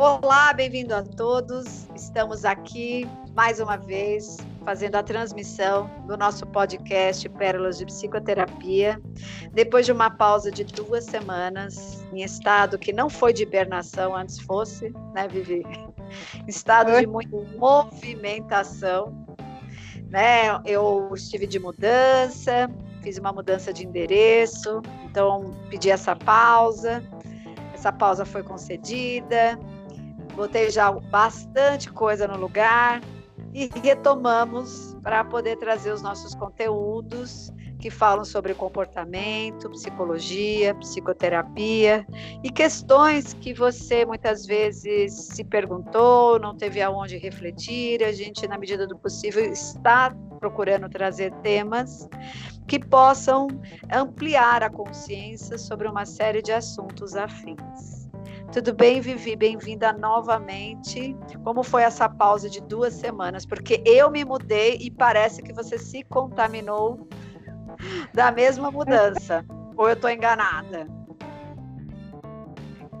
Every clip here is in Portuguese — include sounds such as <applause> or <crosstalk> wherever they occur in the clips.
Olá, bem-vindo a todos. Estamos aqui mais uma vez fazendo a transmissão do nosso podcast Pérolas de Psicoterapia. Depois de uma pausa de duas semanas, em estado que não foi de hibernação, antes fosse, né, Vivi? Estado de muita movimentação. Né? Eu estive de mudança, fiz uma mudança de endereço, então pedi essa pausa. Essa pausa foi concedida, botei já bastante coisa no lugar e retomamos para poder trazer os nossos conteúdos que falam sobre comportamento, psicologia, psicoterapia e questões que você muitas vezes se perguntou, não teve aonde refletir. A gente, na medida do possível, está procurando trazer temas que possam ampliar a consciência sobre uma série de assuntos afins. Tudo bem, Vivi? Bem-vinda novamente. Como foi essa pausa de duas semanas? Porque eu me mudei e parece que você se contaminou da mesma mudança. Ou eu estou enganada?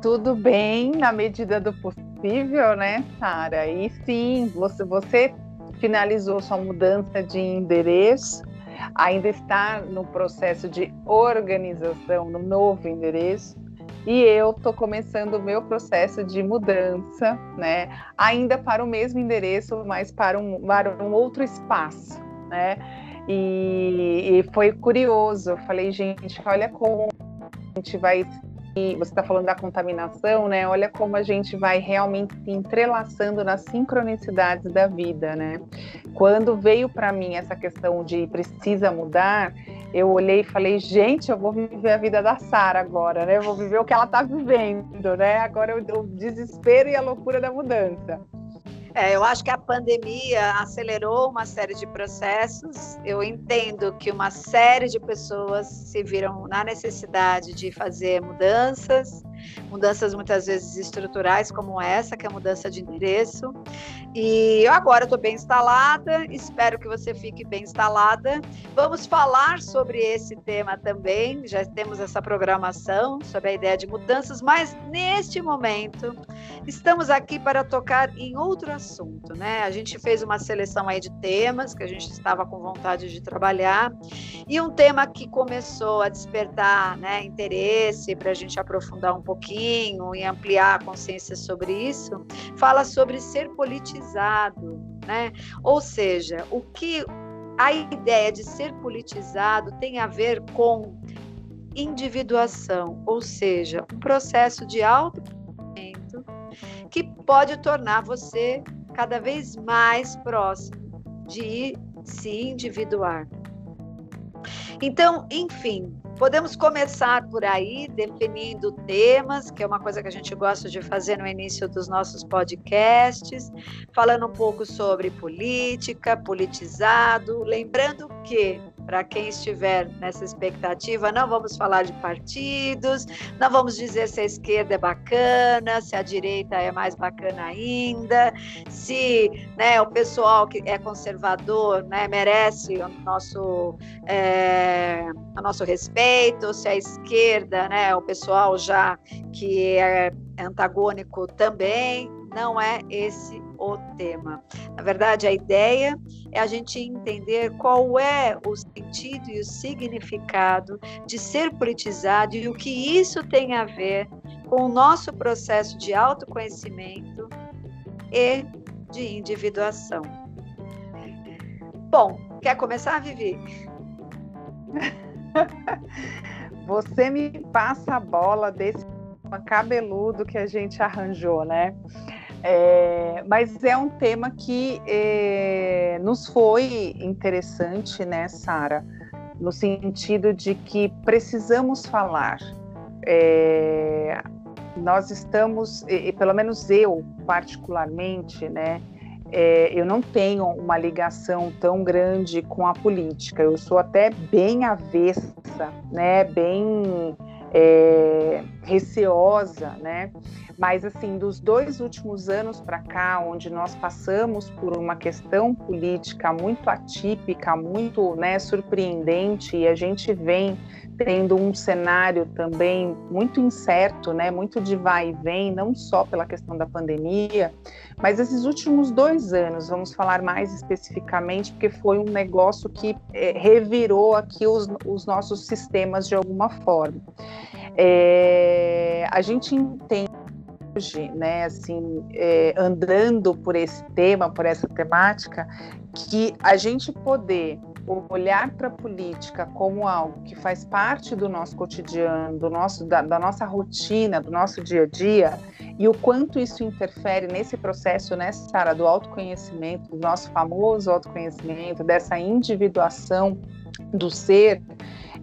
Tudo bem, na medida do possível, né, Sara? E sim, você, você finalizou sua mudança de endereço, ainda está no processo de organização no novo endereço e eu estou começando o meu processo de mudança, né? Ainda para o mesmo endereço, mas para um, para um outro espaço, né? E, e foi curioso. Eu falei, gente, olha como a gente vai você está falando da contaminação, né? Olha como a gente vai realmente se entrelaçando nas sincronicidades da vida, né? Quando veio para mim essa questão de precisa mudar, eu olhei e falei, gente, eu vou viver a vida da Sara agora, né? Eu vou viver o que ela está vivendo, né? Agora o desespero e a loucura da mudança. É, eu acho que a pandemia acelerou uma série de processos. Eu entendo que uma série de pessoas se viram na necessidade de fazer mudanças, mudanças muitas vezes estruturais, como essa, que é a mudança de endereço. E eu agora estou bem instalada, espero que você fique bem instalada. Vamos falar sobre esse tema também, já temos essa programação sobre a ideia de mudanças, mas neste momento estamos aqui para tocar em outro assunto, né? A gente fez uma seleção aí de temas que a gente estava com vontade de trabalhar e um tema que começou a despertar né, interesse para a gente aprofundar um pouquinho e ampliar a consciência sobre isso, fala sobre ser politizado, né? Ou seja, o que a ideia de ser politizado tem a ver com individuação, ou seja, um processo de autoconhecimento que pode tornar você cada vez mais próximo de se individuar. Então, enfim, podemos começar por aí, definindo temas, que é uma coisa que a gente gosta de fazer no início dos nossos podcasts, falando um pouco sobre política, politizado, lembrando que para quem estiver nessa expectativa, não vamos falar de partidos, não vamos dizer se a esquerda é bacana, se a direita é mais bacana ainda, se né, o pessoal que é conservador né, merece o nosso, é, o nosso respeito, se a esquerda, né, o pessoal já que é antagônico também, não é esse o tema. Na verdade, a ideia é a gente entender qual é o sentido e o significado de ser politizado e o que isso tem a ver com o nosso processo de autoconhecimento e de individuação. Bom, quer começar, Vivi? <laughs> Você me passa a bola desse cabeludo que a gente arranjou, né? É, mas é um tema que é, nos foi interessante, né, Sara? No sentido de que precisamos falar. É, nós estamos, e, pelo menos eu particularmente, né, é, eu não tenho uma ligação tão grande com a política. Eu sou até bem avessa, né, bem é, receosa, né? Mas assim, dos dois últimos anos para cá, onde nós passamos por uma questão política muito atípica, muito né, surpreendente, e a gente vem tendo um cenário também muito incerto, né, muito de vai e vem, não só pela questão da pandemia, mas esses últimos dois anos, vamos falar mais especificamente, porque foi um negócio que é, revirou aqui os, os, nossos sistemas de alguma forma. É, a gente entende hoje, né, assim, é, andando por esse tema, por essa temática, que a gente poder olhar para a política como algo que faz parte do nosso cotidiano, do nosso, da, da, nossa rotina, do nosso dia a dia, e o quanto isso interfere nesse processo, né, Sara, do autoconhecimento, do nosso famoso autoconhecimento, dessa individuação do ser,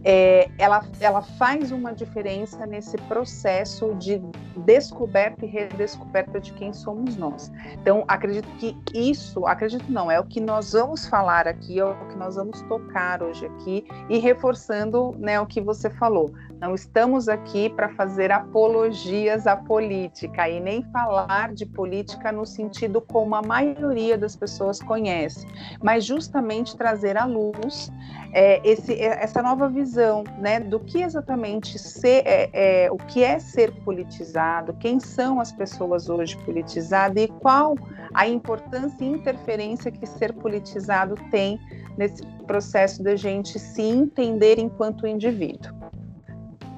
é, ela, ela faz uma diferença nesse processo de descoberta e redescoberta de quem somos nós. Então, acredito que isso, acredito não, é o que nós vamos falar aqui, é o que nós vamos tocar hoje aqui, e reforçando né, o que você falou. Não estamos aqui para fazer apologias à política e nem falar de política no sentido como a maioria das pessoas conhece, mas justamente trazer à luz é, esse, é, essa nova visão né, do que exatamente ser, é, é, o que é ser politizado, quem são as pessoas hoje politizadas e qual a importância e interferência que ser politizado tem nesse processo da gente se entender enquanto indivíduo.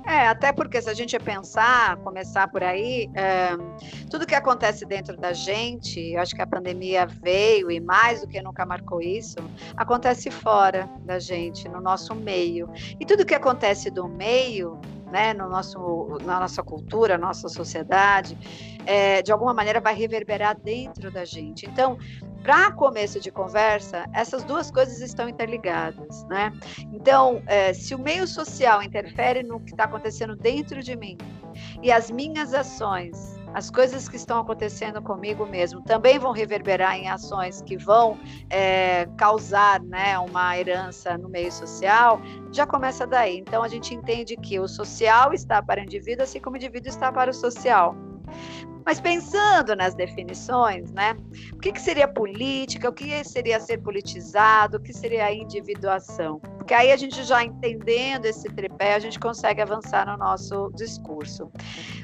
É, até porque se a gente pensar, começar por aí, é, tudo que acontece dentro da gente, eu acho que a pandemia veio e mais do que nunca marcou isso, acontece fora da gente, no nosso meio. E tudo que acontece do meio, né, no nosso, na nossa cultura, nossa sociedade, é, de alguma maneira vai reverberar dentro da gente. Então, para começo de conversa, essas duas coisas estão interligadas, né? Então, é, se o meio social interfere no que está acontecendo dentro de mim e as minhas ações, as coisas que estão acontecendo comigo mesmo, também vão reverberar em ações que vão é, causar, né, uma herança no meio social, já começa daí. Então, a gente entende que o social está para o indivíduo, assim como o indivíduo está para o social. Mas pensando nas definições, né? O que, que seria política? O que seria ser politizado? O que seria a individuação? Porque aí a gente já entendendo esse tripé, a gente consegue avançar no nosso discurso.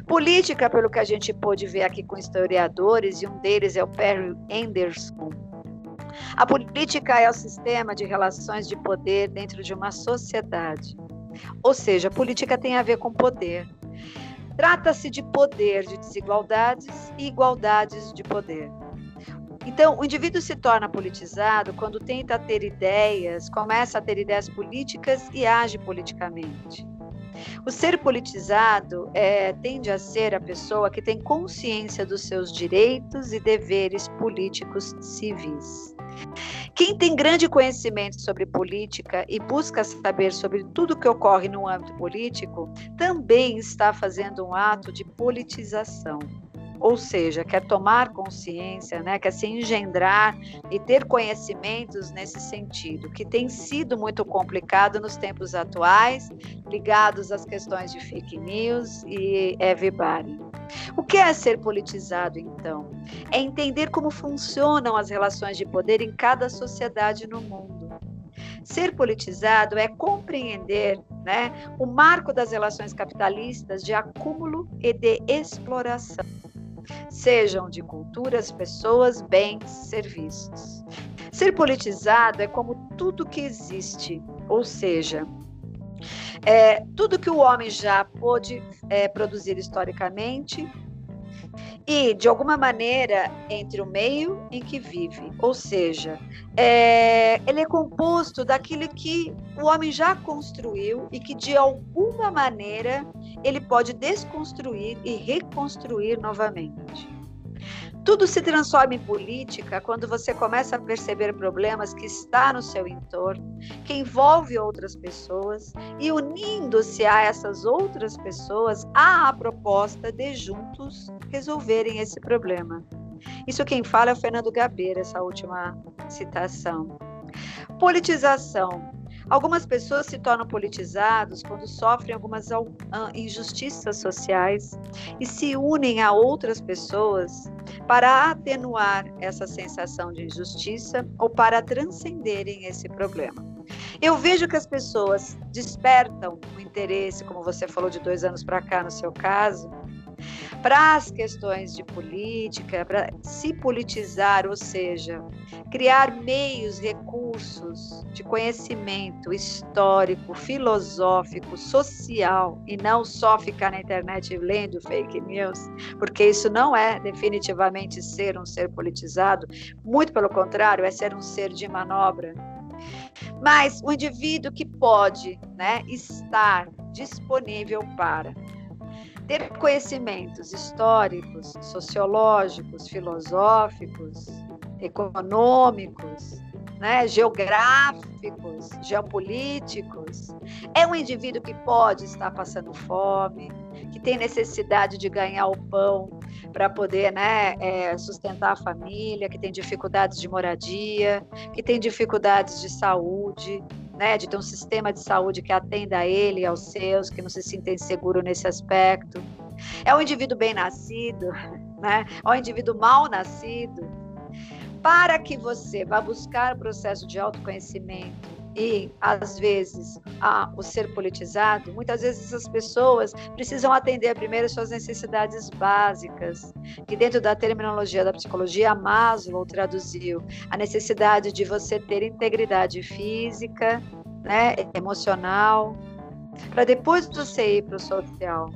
Política, pelo que a gente pôde ver aqui com historiadores, e um deles é o Perry Anderson, a política é o sistema de relações de poder dentro de uma sociedade. Ou seja, política tem a ver com poder. Trata-se de poder, de desigualdades e igualdades de poder. Então, o indivíduo se torna politizado quando tenta ter ideias, começa a ter ideias políticas e age politicamente. O ser politizado é, tende a ser a pessoa que tem consciência dos seus direitos e deveres políticos civis. Quem tem grande conhecimento sobre política e busca saber sobre tudo o que ocorre no âmbito político, também está fazendo um ato de politização ou seja, quer tomar consciência, né, quer se engendrar e ter conhecimentos nesse sentido, que tem sido muito complicado nos tempos atuais, ligados às questões de fake news e everybody. O que é ser politizado, então? É entender como funcionam as relações de poder em cada sociedade no mundo. Ser politizado é compreender né, o marco das relações capitalistas de acúmulo e de exploração sejam de culturas, pessoas, bens, serviços. Ser politizado é como tudo que existe, ou seja, é, tudo que o homem já pôde é, produzir historicamente e, de alguma maneira, entre o meio em que vive. Ou seja, é, ele é composto daquilo que o homem já construiu e que, de alguma maneira, ele pode desconstruir e reconstruir novamente. Tudo se transforma em política quando você começa a perceber problemas que está no seu entorno, que envolve outras pessoas e unindo-se a essas outras pessoas há a proposta de juntos resolverem esse problema. Isso quem fala é o Fernando Gabeira, essa última citação. Politização Algumas pessoas se tornam politizados quando sofrem algumas injustiças sociais e se unem a outras pessoas para atenuar essa sensação de injustiça ou para transcenderem esse problema. Eu vejo que as pessoas despertam o interesse, como você falou, de dois anos para cá, no seu caso, para as questões de política, para se politizar, ou seja, criar meios, recursos de conhecimento histórico, filosófico, social, e não só ficar na internet lendo fake news, porque isso não é definitivamente ser um ser politizado, muito pelo contrário, é ser um ser de manobra. Mas o indivíduo que pode né, estar disponível para ter conhecimentos históricos, sociológicos, filosóficos, econômicos, né, geográficos, geopolíticos. É um indivíduo que pode estar passando fome, que tem necessidade de ganhar o pão para poder né, é, sustentar a família, que tem dificuldades de moradia, que tem dificuldades de saúde, né, de ter um sistema de saúde que atenda a ele e aos seus, que não se sinta inseguro nesse aspecto. É um indivíduo bem nascido, né? É um indivíduo mal nascido. Para que você vá buscar o processo de autoconhecimento e, às vezes, a, o ser politizado, muitas vezes essas pessoas precisam atender primeiro suas necessidades básicas, que dentro da terminologia da psicologia, Maslow traduziu a necessidade de você ter integridade física, né, emocional, para depois você ir para o social.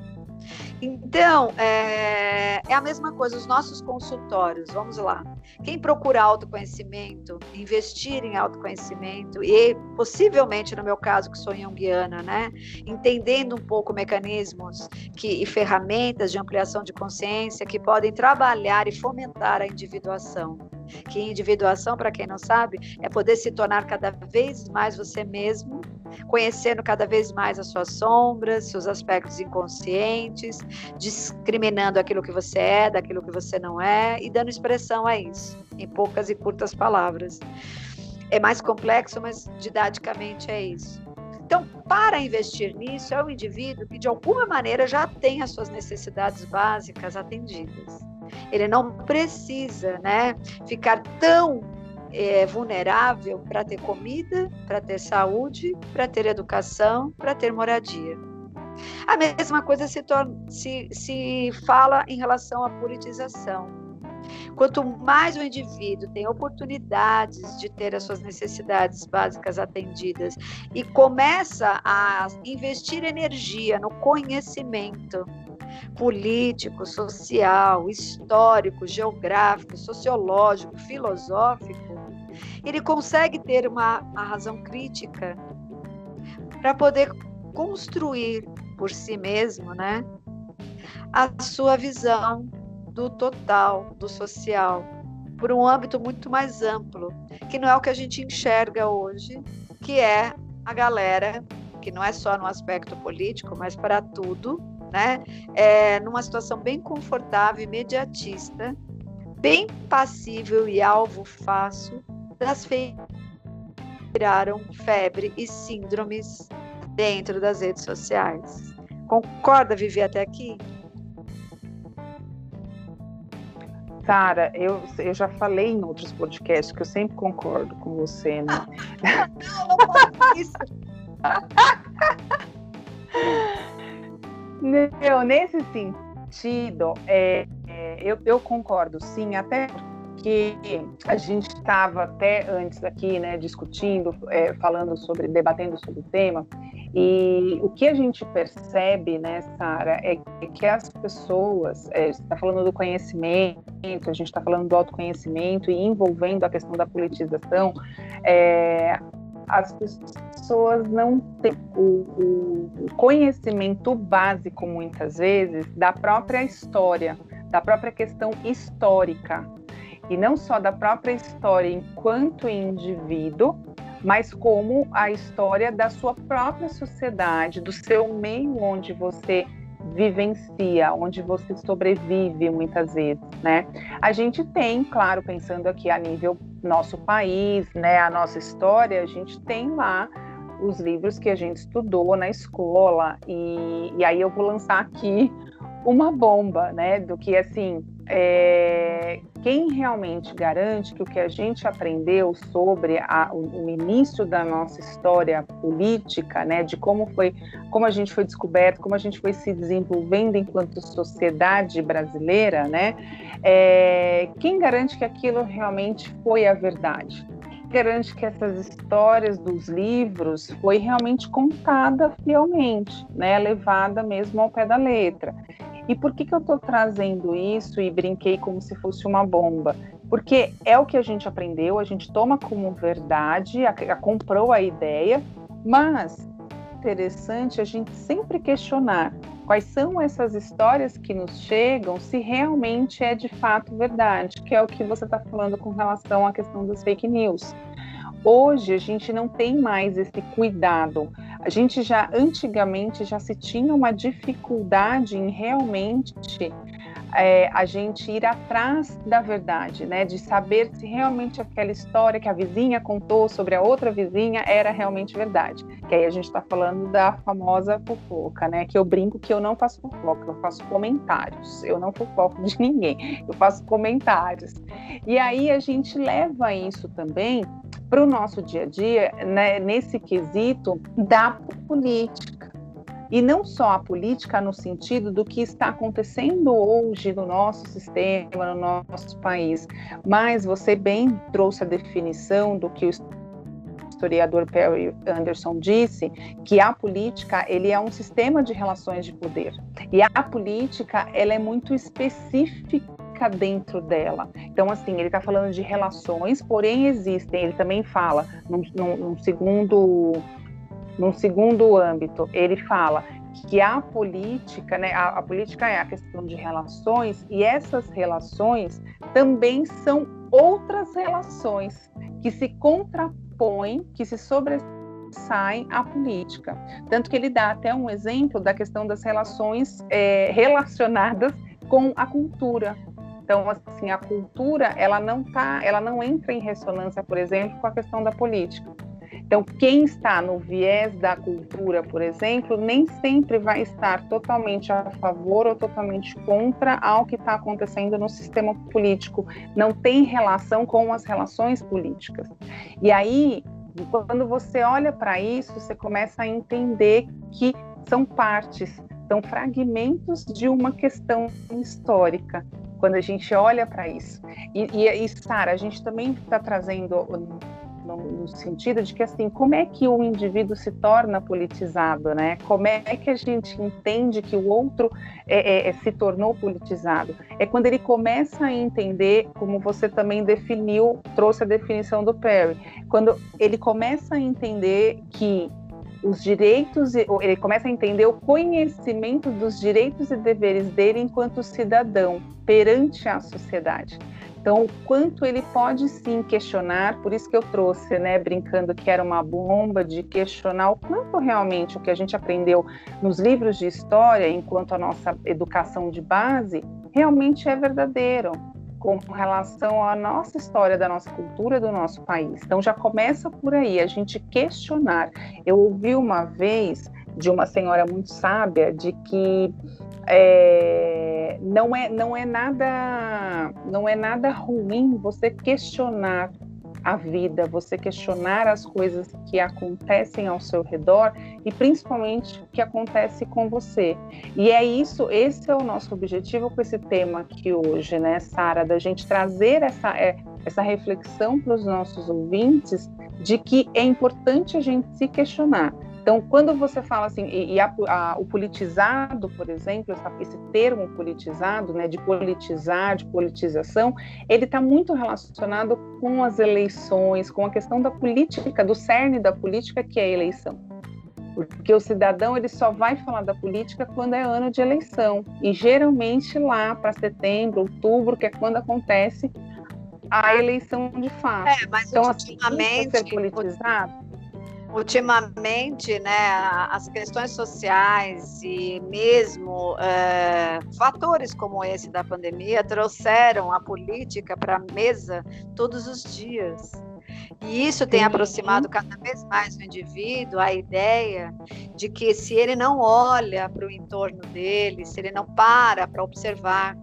Então, é, é, a mesma coisa, os nossos consultórios, vamos lá. Quem procura autoconhecimento, investir em autoconhecimento, e possivelmente, no meu caso, que sou junguiana, né, entendendo um pouco mecanismos que, e ferramentas de ampliação de consciência que podem trabalhar e fomentar a individuação. Que individuação, para quem não sabe, é poder se tornar cada vez mais você mesmo conhecendo cada vez mais as suas sombras, seus aspectos inconscientes, discriminando aquilo que você é, daquilo que você não é e dando expressão a isso, em poucas e curtas palavras. É mais complexo, mas didaticamente é isso. Então, para investir nisso, é um indivíduo que de alguma maneira já tem as suas necessidades básicas atendidas. Ele não precisa, né, ficar tão é, vulnerável para ter comida, para ter saúde, para ter educação, para ter moradia. A mesma coisa se, torna, se, se fala em relação à politização. Quanto mais o indivíduo tem oportunidades de ter as suas necessidades básicas atendidas e começa a investir energia no conhecimento político, social, histórico, geográfico, sociológico, filosófico, ele consegue ter uma, uma razão crítica para poder construir por si mesmo, né, a sua visão do total, do social, por um âmbito muito mais amplo, que não é o que a gente enxerga hoje, que é a galera que não é só no aspecto político, mas para tudo, né? É, numa situação bem confortável, imediatista, bem passível e alvo fácil das feiras viraram febre e síndromes dentro das redes sociais. Concorda, Vivi, até aqui? Sara, eu, eu já falei em outros podcasts que eu sempre concordo com você, né? <laughs> não, não pode isso. <laughs> Não, nesse sentido, é, é, eu, eu concordo sim, até porque a gente estava até antes aqui, né, discutindo, é, falando sobre, debatendo sobre o tema, e o que a gente percebe, né, Sara, é que as pessoas, é, está falando do conhecimento, a gente está falando do autoconhecimento e envolvendo a questão da politização, é, as pessoas não têm o, o, conhecimento básico, muitas vezes, da própria história, da própria questão histórica. E não só da própria história enquanto indivíduo, mas como a história da sua própria sociedade, do seu meio onde você vivencia, onde você sobrevive muitas vezes, né? A gente tem, claro, pensando aqui a nível nosso país, né, a nossa história, a gente tem lá os livros que a gente estudou na escola e, e aí eu vou lançar aqui uma bomba, né, do que assim é, quem realmente garante que o que a gente aprendeu sobre a, o, início da nossa história política, né, de como foi, como a gente foi descoberto, como a gente foi se desenvolvendo enquanto sociedade brasileira, né, é, quem garante que aquilo realmente foi a verdade? Garante que essas histórias dos livros foi realmente contada fielmente, né, levada mesmo ao pé da letra. E por que, que eu estou trazendo isso e brinquei como se fosse uma bomba? Porque é o que a gente aprendeu, a gente toma como verdade, a, a comprou a ideia, mas interessante a gente sempre questionar quais são essas histórias que nos chegam, se realmente é de fato verdade, que é o que você está falando com relação à questão das fake news. Hoje a gente não tem mais esse cuidado. A gente já antigamente já se tinha uma dificuldade em realmente é, a gente ir atrás da verdade, né? De saber se realmente aquela história que a vizinha contou sobre a outra vizinha era realmente verdade. Que aí a gente está falando da famosa fofoca, né? Que eu brinco que eu não faço fofoca, eu faço comentários. Eu não fofoco de ninguém, eu faço comentários. E aí a gente leva isso também para o nosso dia a dia, né, nesse quesito da política. E não só a política no sentido do que está acontecendo hoje no nosso sistema, no nosso país, mas você bem trouxe a definição do que o historiador Perry Anderson disse, que a política ele é um sistema de relações de poder. E a política ela é muito específica dentro dela. Então, assim, ele está falando de relações, porém existem. Ele também fala, num, num, num, segundo, num segundo âmbito, ele fala que a política, né, a, a política é a questão de relações, e essas relações também são outras relações que se contrapõem, que se sobressaem à política. Tanto que ele dá até um exemplo da questão das relações é, relacionadas com a cultura. Então, assim, a cultura, ela não tá, ela não entra em ressonância, por exemplo, com a questão da política. Então, quem está no viés da cultura, por exemplo, nem sempre vai estar totalmente a favor ou totalmente contra ao que está acontecendo no sistema político. Não tem relação com as relações políticas. E aí, quando você olha para isso, você começa a entender que são partes, são fragmentos de uma questão histórica quando a gente olha para isso. E, e, e Sara, a gente também está trazendo no, no, sentido de que assim, como é que o indivíduo se torna politizado, né? Como é que a gente entende que o outro é, é, é, se tornou politizado? É quando ele começa a entender, como você também definiu, trouxe a definição do Perry, quando ele começa a entender que os direitos, ele começa a entender o conhecimento dos direitos e deveres dele enquanto cidadão perante a sociedade. Então, o quanto ele pode sim questionar, por isso que eu trouxe, né, brincando que era uma bomba de questionar o quanto realmente o que a gente aprendeu nos livros de história, enquanto a nossa educação de base, realmente é verdadeiro com relação à nossa história, da nossa cultura, do nosso país. Então já começa por aí, a gente questionar. Eu ouvi uma vez de uma senhora muito sábia de que é, não é não é nada não é nada ruim você questionar a vida, você questionar as coisas que acontecem ao seu redor e principalmente o que acontece com você. E é isso, esse é o nosso objetivo com esse tema aqui hoje, né, Sara, da gente trazer essa, é, essa reflexão para os nossos ouvintes de que é importante a gente se questionar. Então, quando você fala assim, e, e a, a, o politizado, por exemplo, essa, esse termo politizado, né, de politizar, de politização, ele está muito relacionado com as eleições, com a questão da política, do cerne da política, que é a eleição. Porque o cidadão ele só vai falar da política quando é ano de eleição. E geralmente lá para setembro, outubro, que é quando acontece a eleição de fato. É, mas então, assim, ultimamente, assim, ser politizado, ultimamente, né, as questões sociais e mesmo é, fatores como esse da pandemia trouxeram a política para a mesa todos os dias. E isso tem aproximado cada vez mais o indivíduo a ideia de que se ele não olha para o entorno dele, se ele não para para observar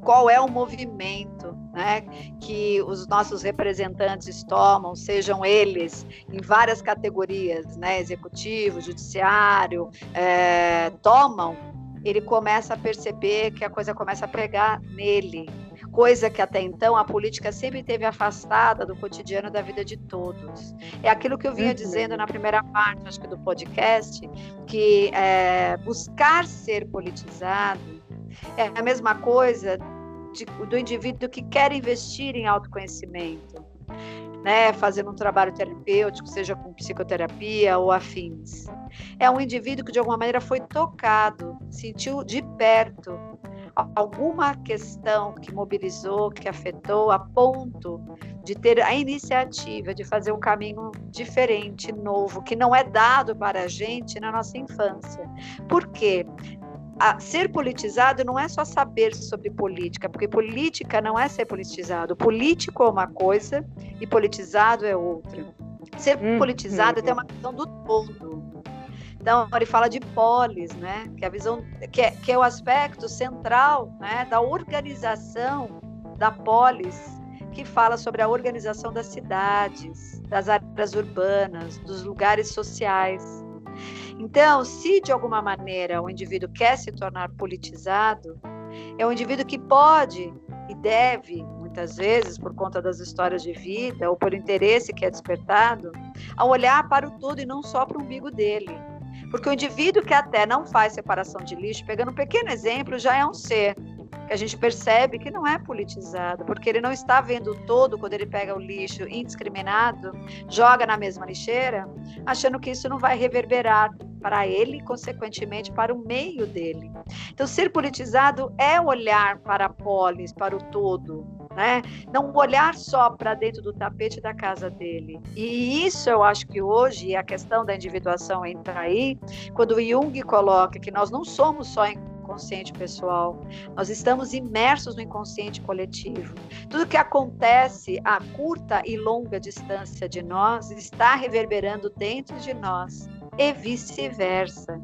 qual é o movimento né, que os nossos representantes tomam, sejam eles em várias categorias, né, executivo, judiciário, é, tomam, ele começa a perceber que a coisa começa a pegar nele, coisa que até então a política sempre teve afastada do cotidiano da vida de todos. É aquilo que eu vinha uhum. dizendo na primeira parte, acho que do podcast, que é, buscar ser politizado é a mesma coisa de, do indivíduo que quer investir em autoconhecimento, né, fazendo um trabalho terapêutico, seja com psicoterapia ou afins. É um indivíduo que de alguma maneira foi tocado, sentiu de perto alguma questão que mobilizou, que afetou, a ponto de ter a iniciativa de fazer um caminho diferente, novo, que não é dado para a gente na nossa infância. Por quê? A ser politizado não é só saber sobre política, porque política não é ser politizado. Político é uma coisa e politizado é outra. Ser hum, politizado hum. é ter uma visão do todo. Então, ele fala de polis, né? que, é a visão, que, é, que é o aspecto central né? da organização da polis, que fala sobre a organização das cidades, das áreas urbanas, dos lugares sociais. Então, se de alguma maneira o indivíduo quer se tornar politizado, é um indivíduo que pode e deve, muitas vezes, por conta das histórias de vida ou por interesse que é despertado, a olhar para o todo e não só para o umbigo dele. Porque o indivíduo que até não faz separação de lixo, pegando um pequeno exemplo, já é um ser a gente percebe que não é politizado, porque ele não está vendo todo quando ele pega o lixo indiscriminado, joga na mesma lixeira, achando que isso não vai reverberar para ele consequentemente, para o meio dele. Então, ser politizado é olhar para a polis, para o todo, né? Não olhar só para dentro do tapete da casa dele. E isso eu acho que hoje a questão da individuação entra aí, quando Jung coloca que nós não somos só inconsciente pessoal, nós estamos imersos no inconsciente coletivo. Tudo que acontece a curta e longa distância de nós está reverberando dentro de nós e vice-versa.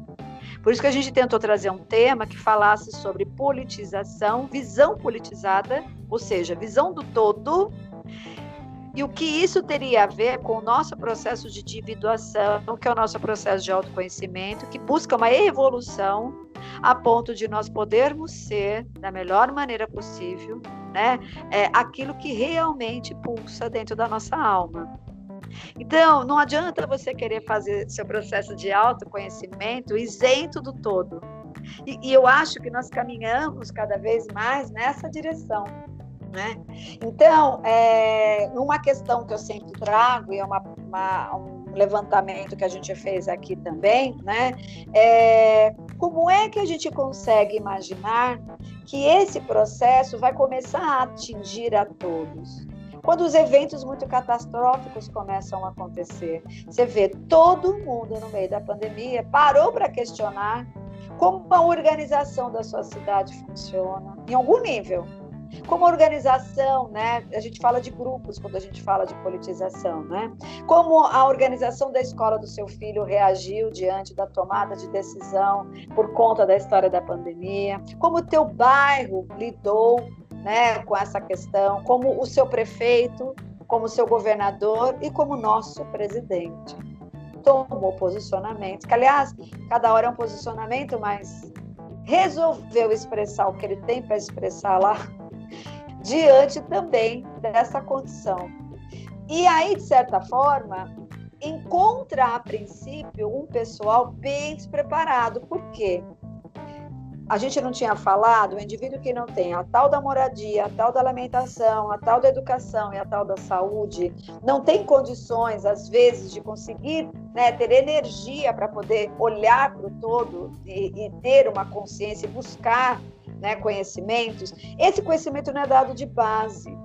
Por isso que a gente tentou trazer um tema que falasse sobre politização, visão politizada, ou seja, visão do todo, e o que isso teria a ver com o nosso processo de individuação, que é o nosso processo de autoconhecimento, que busca uma evolução a ponto de nós podermos ser, da melhor maneira possível, né, é, aquilo que realmente pulsa dentro da nossa alma. Então, não adianta você querer fazer seu processo de autoconhecimento isento do todo. E, e eu acho que nós caminhamos cada vez mais nessa direção. Né? Então, é, uma questão que eu sempre trago, e é uma, uma, um levantamento que a gente fez aqui também, né? é como é que a gente consegue imaginar que esse processo vai começar a atingir a todos? Quando os eventos muito catastróficos começam a acontecer, você vê todo mundo no meio da pandemia parou para questionar como a organização da sua cidade funciona, em algum nível. Como organização, né? A gente fala de grupos quando a gente fala de politização, né? Como a organização da escola do seu filho reagiu diante da tomada de decisão por conta da história da pandemia? Como o teu bairro lidou né, com essa questão, como o seu prefeito, como o seu governador e como nosso presidente. Tomou posicionamento, que aliás, cada hora é um posicionamento, mas resolveu expressar o que ele tem para expressar lá, diante também dessa condição. E aí, de certa forma, encontra a princípio um pessoal bem despreparado. Por quê? a gente não tinha falado, o indivíduo que não tem a tal da moradia, a tal da alimentação, a tal da educação e a tal da saúde, não tem condições, às vezes, de conseguir né, ter energia para poder olhar para o todo e, e, ter uma consciência e buscar né, conhecimentos, esse conhecimento não é dado de base.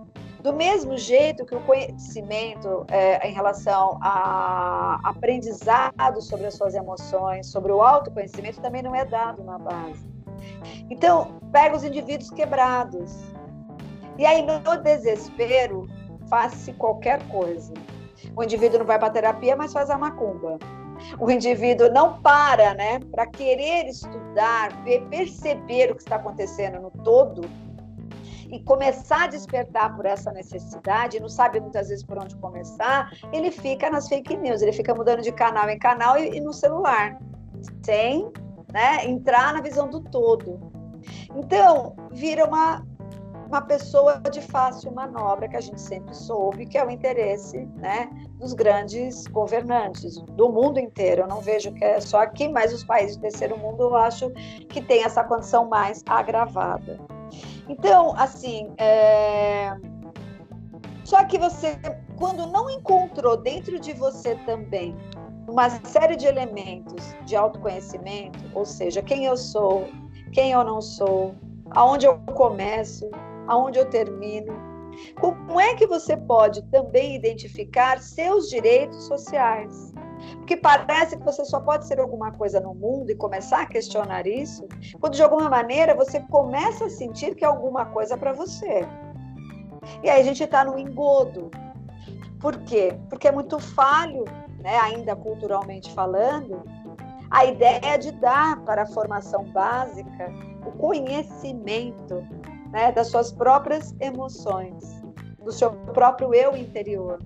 Do mesmo jeito que o conhecimento é, em relação a aprendizado sobre as suas emoções, sobre o autoconhecimento, também não é dado na base. Então, pega os indivíduos quebrados. E aí, no desespero, faz-se qualquer coisa. O indivíduo não vai para terapia, mas faz a macumba. O indivíduo não para, né, para querer estudar, ver, perceber o que está acontecendo no todo. e começar a despertar por essa necessidade, não sabe muitas vezes por onde começar, ele fica nas fake news, ele fica mudando de canal em canal e, e no celular, sem né, entrar na visão do todo. Então, vira uma, uma pessoa de fácil manobra, que a gente sempre soube, que é o interesse né, dos grandes governantes do mundo inteiro. Eu não vejo que é só aqui, mas os países do terceiro mundo eu acho que tem essa condição mais agravada. Então, assim, é... só que você, quando não encontrou dentro de você também uma série de elementos de autoconhecimento, ou seja, quem eu sou, quem eu não sou, aonde eu começo, aonde eu termino. Como é que você pode também identificar seus direitos sociais? Porque parece que você só pode ser alguma coisa no mundo e começar a questionar isso, quando de alguma maneira você começa a sentir que é alguma coisa para você. E aí a gente está no engodo. Por quê? Porque é muito falho, né, ainda culturalmente falando, a ideia de dar para a formação básica o conhecimento né, das suas próprias emoções, do seu próprio eu interior.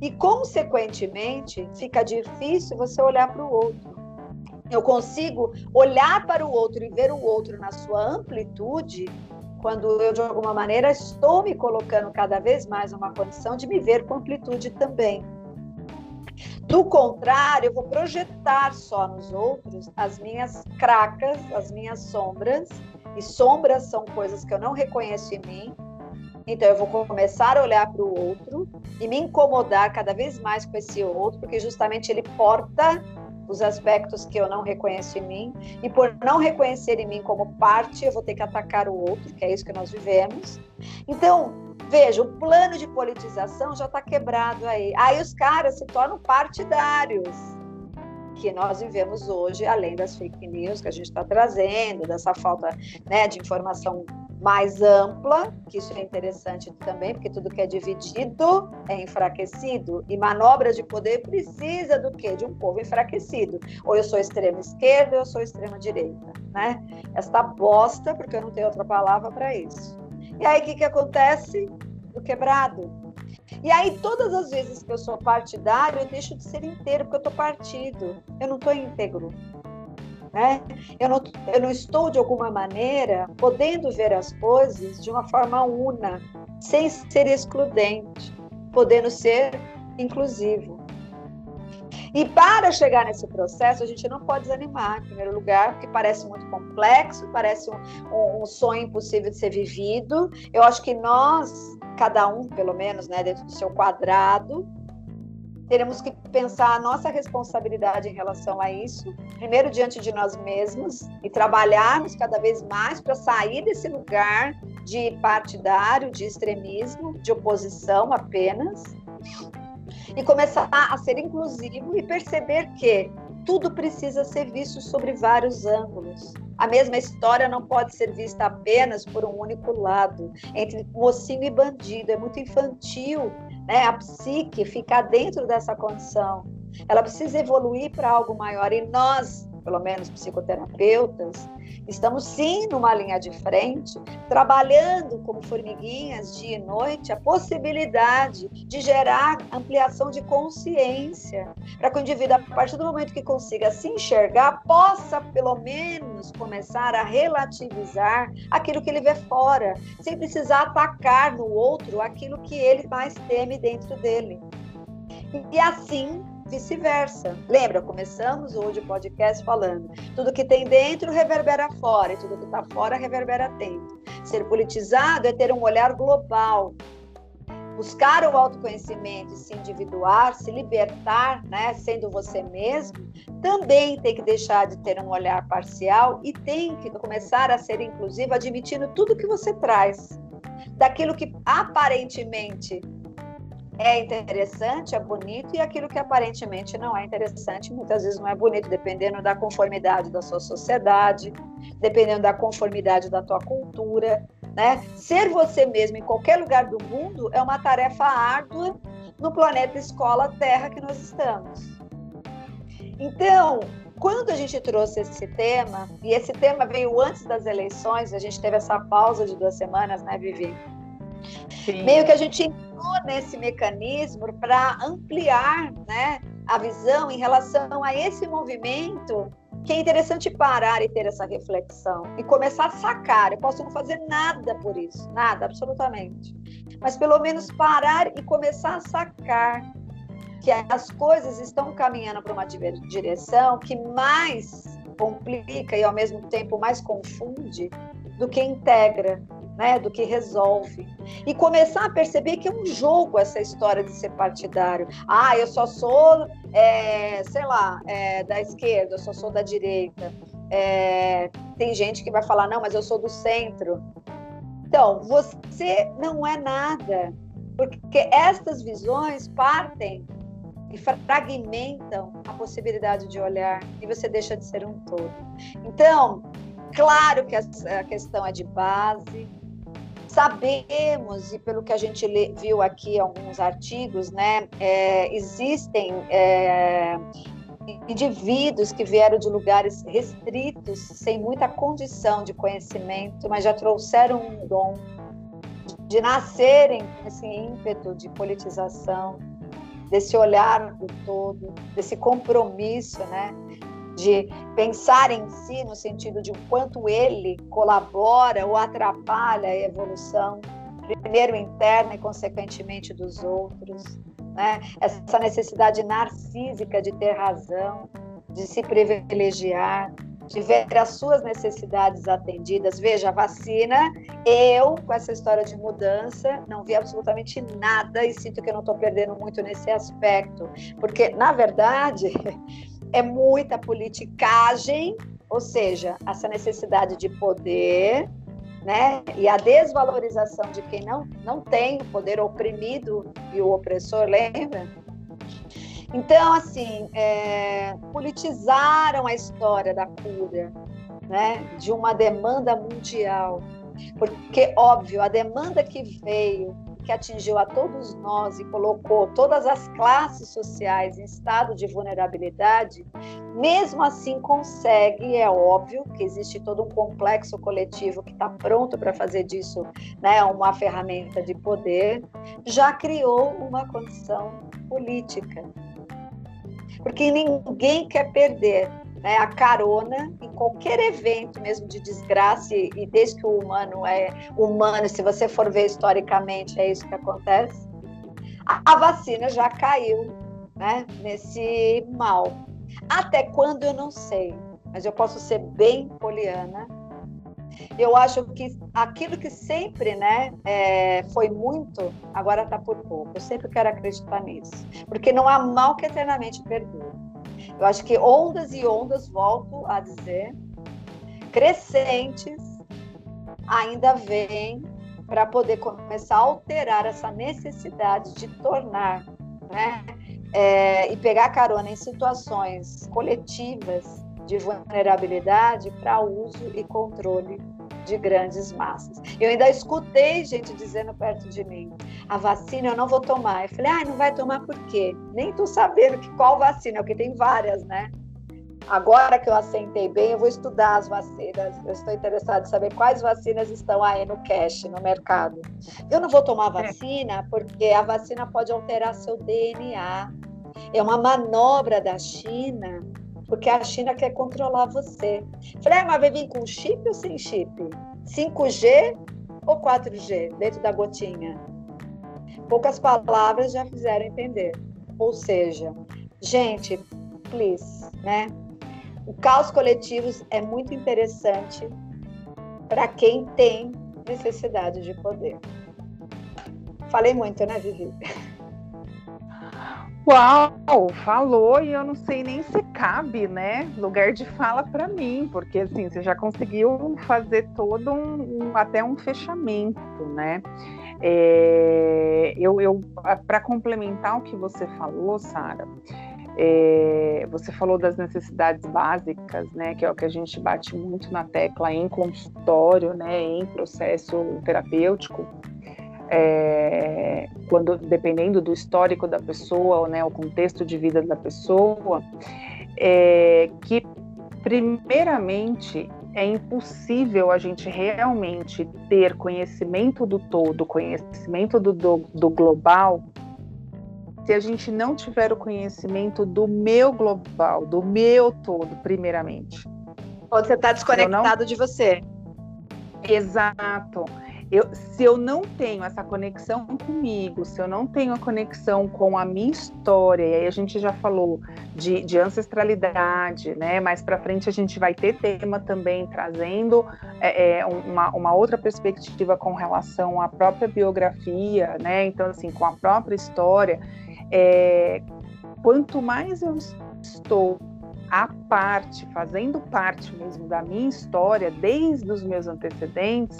E, consequentemente, fica difícil você olhar para o outro. Eu consigo olhar para o outro e ver o outro na sua amplitude quando eu, de alguma maneira, estou me colocando cada vez mais numa condição de me ver com amplitude também. Do contrário, eu vou projetar só nos outros as minhas cracas, as minhas sombras, e sombras são coisas que eu não reconheço em mim. Então eu vou começar a olhar para o outro e me incomodar cada vez mais com esse outro, porque justamente ele porta os aspectos que eu não reconheço em mim, e por não reconhecer em mim como parte, eu vou ter que atacar o outro, que é isso que nós vivemos. Então, Veja, o plano de politização já está quebrado aí. Aí os caras se tornam partidários, que nós vivemos hoje, além das fake news que a gente está trazendo, dessa falta né, de informação mais ampla, que isso é interessante também, porque tudo que é dividido é enfraquecido, e manobra de poder precisa do quê? De um povo enfraquecido. Ou eu sou extrema esquerda, ou eu sou extrema direita, né? Esta bosta, porque eu não tenho outra palavra para isso. E aí o que, que acontece? O quebrado. E aí, todas as vezes que eu sou partidário, eu deixo de ser inteiro, porque eu estou partido. Eu não estou íntegro. Né? Eu, não, eu não estou, de alguma maneira, podendo ver as coisas de uma forma una, sem ser excludente, podendo ser inclusivo. E para chegar nesse processo, a gente não pode desanimar, em primeiro lugar, porque parece muito complexo, parece um, um, um sonho impossível de ser vivido. Eu acho que nós, cada um, pelo menos, né, dentro do seu quadrado, teremos que pensar a nossa responsabilidade em relação a isso, primeiro diante de nós mesmos, e trabalharmos cada vez mais para sair desse lugar de partidário, de extremismo, de oposição apenas, e começar a ser inclusivo e perceber que tudo precisa ser visto sobre vários ângulos. A mesma história não pode ser vista apenas por um único lado, entre mocinho e bandido. É muito infantil, né? A psique ficar dentro dessa condição. Ela precisa evoluir para algo maior e nós, pelo menos psicoterapeutas, Estamos sim numa linha de frente, trabalhando como formiguinhas dia e noite a possibilidade de gerar ampliação de consciência, para que o indivíduo, a partir do momento que consiga se enxergar, possa pelo menos começar a relativizar aquilo que ele vê fora, sem precisar atacar no outro aquilo que ele mais teme dentro dele. E assim vice-versa. Lembra, começamos hoje o podcast falando: tudo que tem dentro reverbera fora, e tudo que está fora reverbera dentro. Ser politizado é ter um olhar global. Buscar o autoconhecimento e se individuar, se libertar, né, sendo você mesmo, também tem que deixar de ter um olhar parcial e tem que começar a ser inclusivo, admitindo tudo que você traz. Daquilo que aparentemente é interessante, é bonito, e aquilo que aparentemente não é interessante, muitas vezes não é bonito, dependendo da conformidade da sua sociedade, dependendo da conformidade da tua cultura, né? Ser você mesmo em qualquer lugar do mundo é uma tarefa árdua no planeta escola Terra que nós estamos. Então, quando a gente trouxe esse tema, e esse tema veio antes das eleições, a gente teve essa pausa de duas semanas, né, Vivi? Sim. Meio que a gente entrou nesse mecanismo para ampliar né, a visão em relação a esse movimento que é interessante parar e ter essa reflexão e começar a sacar. Eu posso não fazer nada por isso, nada, absolutamente. Mas pelo menos parar e começar a sacar que as coisas estão caminhando para uma direção que mais complica e ao mesmo tempo mais confunde do que integra, né, do que resolve. E começar a perceber que é um jogo essa história de ser partidário. Ah, eu só sou, é, sei lá, é, da esquerda, eu só sou da direita. É, tem gente que vai falar, não, mas eu sou do centro. Então, você não é nada, porque estas visões partem e fragmentam a possibilidade de olhar e você deixa de ser um todo. Então, claro que a questão é de base, sabemos, e pelo que a gente lê, viu aqui alguns artigos, né, é, existem é, indivíduos que vieram de lugares restritos, sem muita condição de conhecimento, mas já trouxeram um dom de nascerem com esse ímpeto de politização, desse olhar do todo, desse compromisso, né? De pensar em si no sentido de o quanto ele colabora ou atrapalha a evolução, primeiro interna e consequentemente dos outros, né? Essa necessidade narcísica de ter razão, de se privilegiar, de ver as suas necessidades atendidas. Veja, a vacina, eu, com essa história de mudança, não vi absolutamente nada e sinto que eu não estou perdendo muito nesse aspecto, porque, na verdade, <laughs> é muita politicagem, ou seja, essa necessidade de poder. Né? E a desvalorização de quem não, não tem o poder oprimido e o opressor, lembra? Então, assim, é, politizaram a história da cura, né, de uma demanda mundial. Porque, óbvio, a demanda que veio, que atingiu a todos nós e colocou todas as classes sociais em estado de vulnerabilidade, mesmo assim consegue, é óbvio que existe todo um complexo coletivo que está pronto para fazer disso né, uma ferramenta de poder, já criou uma condição política. Porque ninguém quer perder né, a carona em qualquer evento mesmo de desgraça e, desde que o humano é humano, se você for ver historicamente é isso que acontece. A, a vacina já caiu, né, nesse mal. Até quando eu não sei, mas eu posso ser bem poliana eu acho que aquilo que sempre né, é, foi muito, agora está por pouco. Eu sempre quero acreditar nisso. Porque não há mal que eternamente perdure. Eu acho que ondas e ondas, volto a dizer, crescentes, ainda vêm para poder começar a alterar essa necessidade de tornar, né, é, e pegar carona em situações coletivas de vulnerabilidade para uso e controle de grandes massas. Eu ainda escutei gente dizendo perto de mim: a vacina eu não vou tomar. Eu falei: ah, não vai tomar por quê? Nem tô sabendo que qual vacina, porque tem várias, né? Agora que eu assentei bem, eu vou estudar as vacinas. Eu estou interessada em saber quais vacinas estão aí no cash, no mercado. Eu não vou tomar é. vacina porque a vacina pode alterar seu DNA. É uma manobra da China porque a China quer controlar você. Falei, ah, mas vai vir com chip ou sem chip? 5G ou 4G dentro da gotinha? Poucas palavras já fizeram entender. Ou seja, gente, please, né? O caos coletivos é muito interessante para quem tem necessidade de poder. Falei muito, né, Vivi? <laughs> Uau, falou e eu não sei nem se cabe, né? Lugar de fala para mim, porque assim, você já conseguiu fazer todo um, um até um fechamento, né? É, eu, eu para complementar o que você falou, Sara, é, você falou das necessidades básicas, né? Que é o que a gente bate muito na tecla em consultório, né? Em processo terapêutico é, quando dependendo do histórico da pessoa, né, o contexto de vida da pessoa, é que, primeiramente, é impossível a gente realmente ter conhecimento do todo, conhecimento do, do, do global, se a gente não tiver o conhecimento do meu global, do meu todo, primeiramente. Quando você está desconectado não... de você. Exato. Eu, se eu não tenho essa conexão comigo, se eu não tenho a conexão com a minha história, e aí a gente já falou de, de ancestralidade, né? Mais para frente a gente vai ter tema também trazendo é, é, uma, uma outra perspectiva com relação à própria biografia, né? Então, assim, com a própria história. É, quanto mais eu estou à parte, fazendo parte mesmo da minha história, desde os meus antecedentes,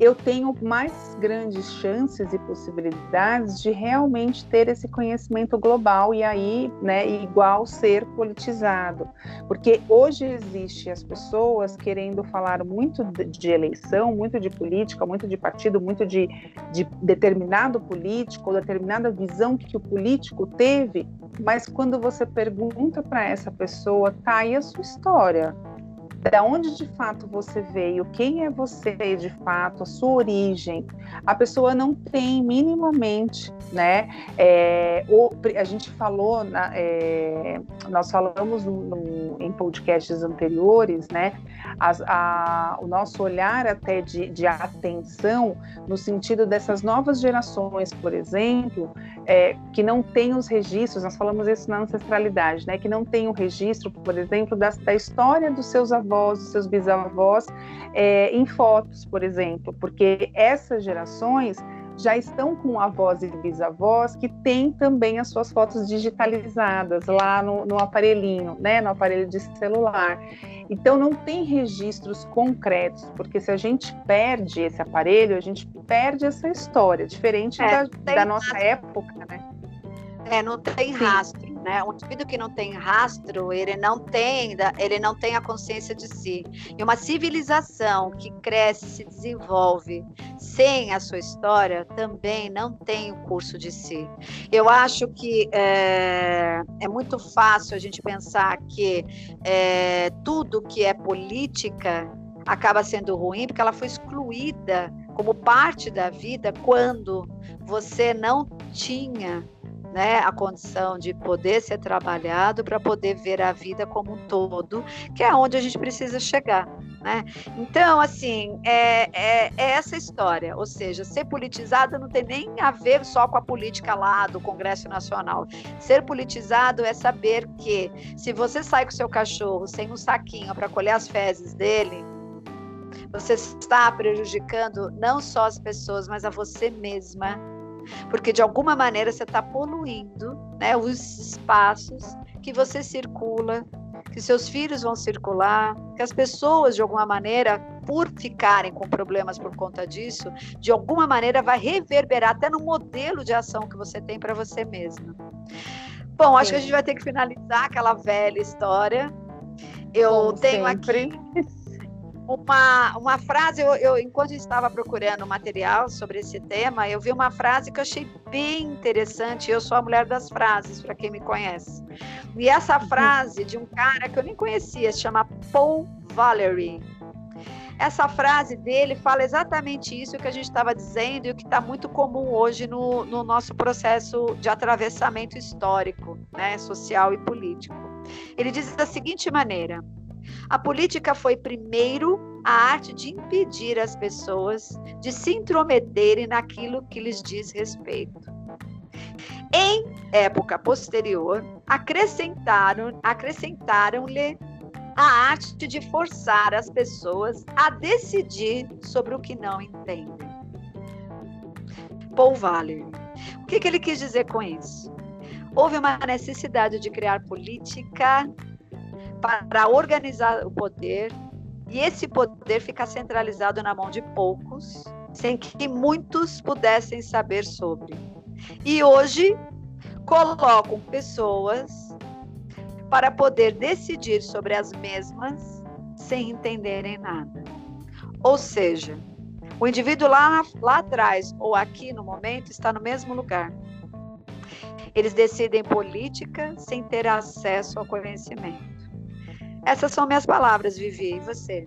eu tenho mais grandes chances e possibilidades de realmente ter esse conhecimento global e aí, né, igual ser politizado. Porque hoje existe as pessoas querendo falar muito de eleição, muito de política, muito de partido, muito de, de determinado político, determinada visão que o político teve, mas quando você pergunta para essa pessoa, tá aí a sua história da onde de fato você veio, quem é você de fato, a sua origem, a pessoa não tem minimamente, né? É, a gente falou, na, é, nós falamos no, no, em podcasts anteriores, né? As, a, o nosso olhar até de, de, atenção no sentido dessas novas gerações, por exemplo, é, que não têm os registros, nós falamos isso na ancestralidade, né? Que não tem o registro, por exemplo, da, da história dos seus avós avós, dos seus bisavós, é, em fotos, por exemplo, porque essas gerações já estão com avós e bisavós que têm também as suas fotos digitalizadas lá no, no, aparelhinho, né, no aparelho de celular. Então não tem registros concretos, porque se a gente perde esse aparelho, a gente perde essa história, diferente é, da, da nossa época, né? É, não tem Sim. rastro. Né? Um indivíduo que não tem rastro, ele não tem, ele não tem a consciência de si. E uma civilização que cresce, se desenvolve sem a sua história, também não tem o curso de si. Eu acho que é, é muito fácil a gente pensar que é, tudo que é política acaba sendo ruim porque ela foi excluída como parte da vida quando você não tinha né, a condição de poder ser trabalhado para poder ver a vida como um todo, que é onde a gente precisa chegar. Né? Então, assim, é, é, é, essa história, ou seja, ser politizado não tem nem a ver só com a política lá do Congresso Nacional. Ser politizado é saber que se você sai com seu cachorro sem um saquinho para colher as fezes dele, você está prejudicando não só as pessoas, mas a você mesma porque de alguma maneira você está poluindo né, os espaços que você circula, que seus filhos vão circular, que as pessoas, de alguma maneira, por ficarem com problemas por conta disso, de alguma maneira vai reverberar até no modelo de ação que você tem para você mesma. Bom, acho Sim. que a gente vai ter que finalizar aquela velha história. Eu Como tenho sempre. aqui uma, uma frase, eu, eu, enquanto estava procurando material sobre esse tema, eu vi uma frase que eu achei bem interessante. Eu sou a mulher das frases, para quem me conhece. E essa uhum. frase de um cara que eu nem conhecia, se chama Paul Valery. Essa frase dele fala exatamente isso que a gente estava dizendo e o que está muito comum hoje no, no nosso processo de atravessamento histórico, né, social e político. Ele diz da seguinte maneira: a política foi primeiro a arte de impedir as pessoas de se intrometerem naquilo que lhes diz respeito. Em época posterior, acrescentaram, acrescentaram-lhe a arte de forçar as pessoas a decidir sobre o que não entendem. Paul Valéry. O que, que ele quis dizer com isso? Houve uma necessidade de criar política para organizar o poder e esse poder ficar centralizado na mão de poucos, sem que muitos pudessem saber sobre. E hoje colocam pessoas para poder decidir sobre as mesmas sem entenderem nada. Ou seja, o indivíduo lá, lá atrás ou aqui no momento está no mesmo lugar. Eles decidem política sem ter acesso ao conhecimento. Essas são minhas palavras, Vivi. E você?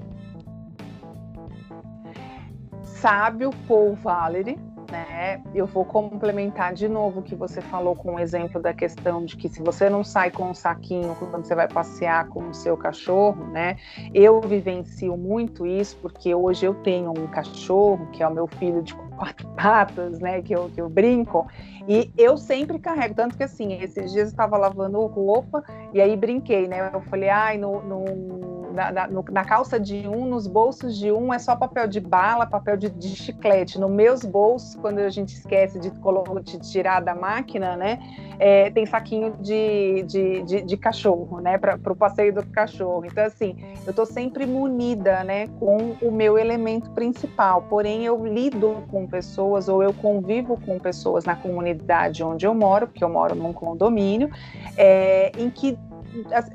Sábio Paul Valery, né? Eu vou complementar de novo o que você falou com o exemplo da questão de que se você não sai com um saquinho quando você vai passear com o seu cachorro, né? Eu vivencio muito isso porque hoje eu tenho um cachorro que é o meu filho de <laughs> quatro patas, né? Que eu, que eu brinco e eu sempre carrego, tanto que assim, esses dias eu estava lavando roupa e aí brinquei, né? Eu falei, ai, no, no na, na, no, calça de um, nos bolsos de um é só papel de bala, papel de, de chiclete. Nos meus bolsos, quando a gente esquece de, de tirar da máquina, né? É, tem saquinho de, de, de, de cachorro, né? Para o passeio do cachorro. Então, assim, eu estou sempre munida, né? Com o meu elemento principal. Porém, eu lido com pessoas ou eu convivo com pessoas na comunidade onde eu moro, porque eu moro num condomínio, é, em que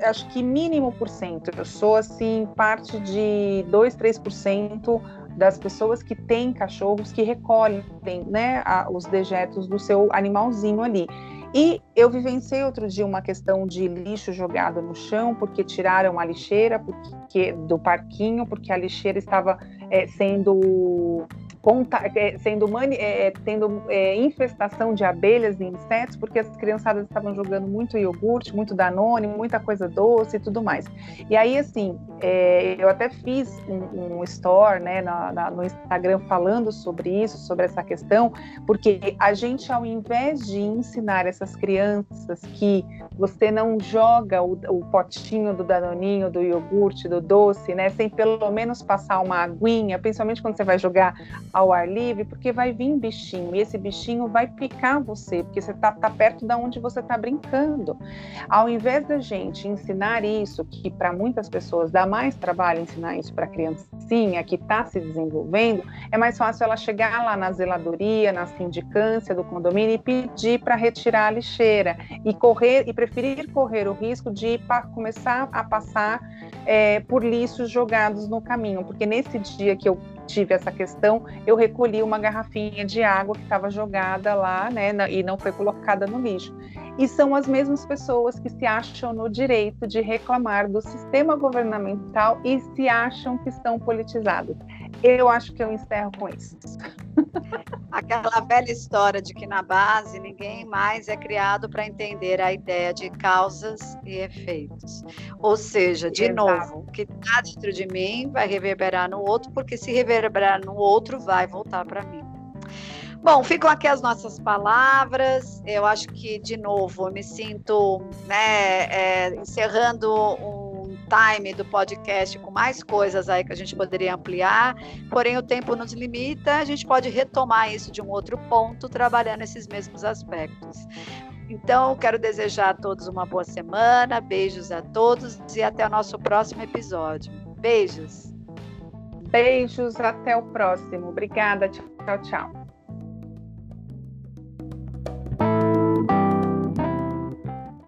acho que mínimo por cento. Eu sou assim parte de 2, 3% das pessoas que têm cachorros que recolhem, né, os dejetos do seu animalzinho ali. E eu vivenciei outro dia uma questão de lixo jogado no chão porque tiraram a lixeira porque, do parquinho porque a lixeira estava é, sendo sendo mani, é, é, tendo é, infestação de abelhas e insetos, porque as criançadas estavam jogando muito iogurte, muito danone, muita coisa doce e tudo mais. E aí, assim, é, eu até fiz um, um store né, na, na, no Instagram falando sobre isso, sobre essa questão, porque a gente, ao invés de ensinar essas crianças que você não joga o, o potinho do danoninho, do iogurte, do doce, né, sem pelo menos passar uma aguinha, principalmente quando você vai jogar ao ar livre, porque vai vir bichinho e esse bichinho vai picar você, porque você está tá perto da onde você está brincando. Ao invés da gente ensinar isso, que para muitas pessoas dá mais trabalho ensinar isso para a criancinha que está se desenvolvendo, é mais fácil ela chegar lá na zeladoria, na sindicância do condomínio e pedir para retirar a lixeira e correr e preferir correr o risco de começar a passar é, por lixos jogados no caminho, porque nesse dia que eu tive essa questão, eu recolhi uma garrafinha de água que estava jogada lá, né, e não foi colocada no lixo. E são as mesmas pessoas que se acham no direito de reclamar do sistema governamental e se acham que estão politizadas. Eu acho que eu encerro com isso. <laughs> Aquela velha história de que na base ninguém mais é criado para entender a ideia de causas e efeitos. Ou seja, de Exato. novo, o que está dentro de mim vai reverberar no outro, porque se reverberar no outro, vai voltar para mim. Bom, ficam aqui as nossas palavras. Eu acho que, de novo, eu me sinto né, é, encerrando um time do podcast com mais coisas aí que a gente poderia ampliar, porém o tempo nos limita, a gente pode retomar isso de um outro ponto, trabalhando esses mesmos aspectos. Então, quero desejar a todos uma boa semana, beijos a todos e até o nosso próximo episódio. Beijos. Beijos, até o próximo. Obrigada, tchau, tchau.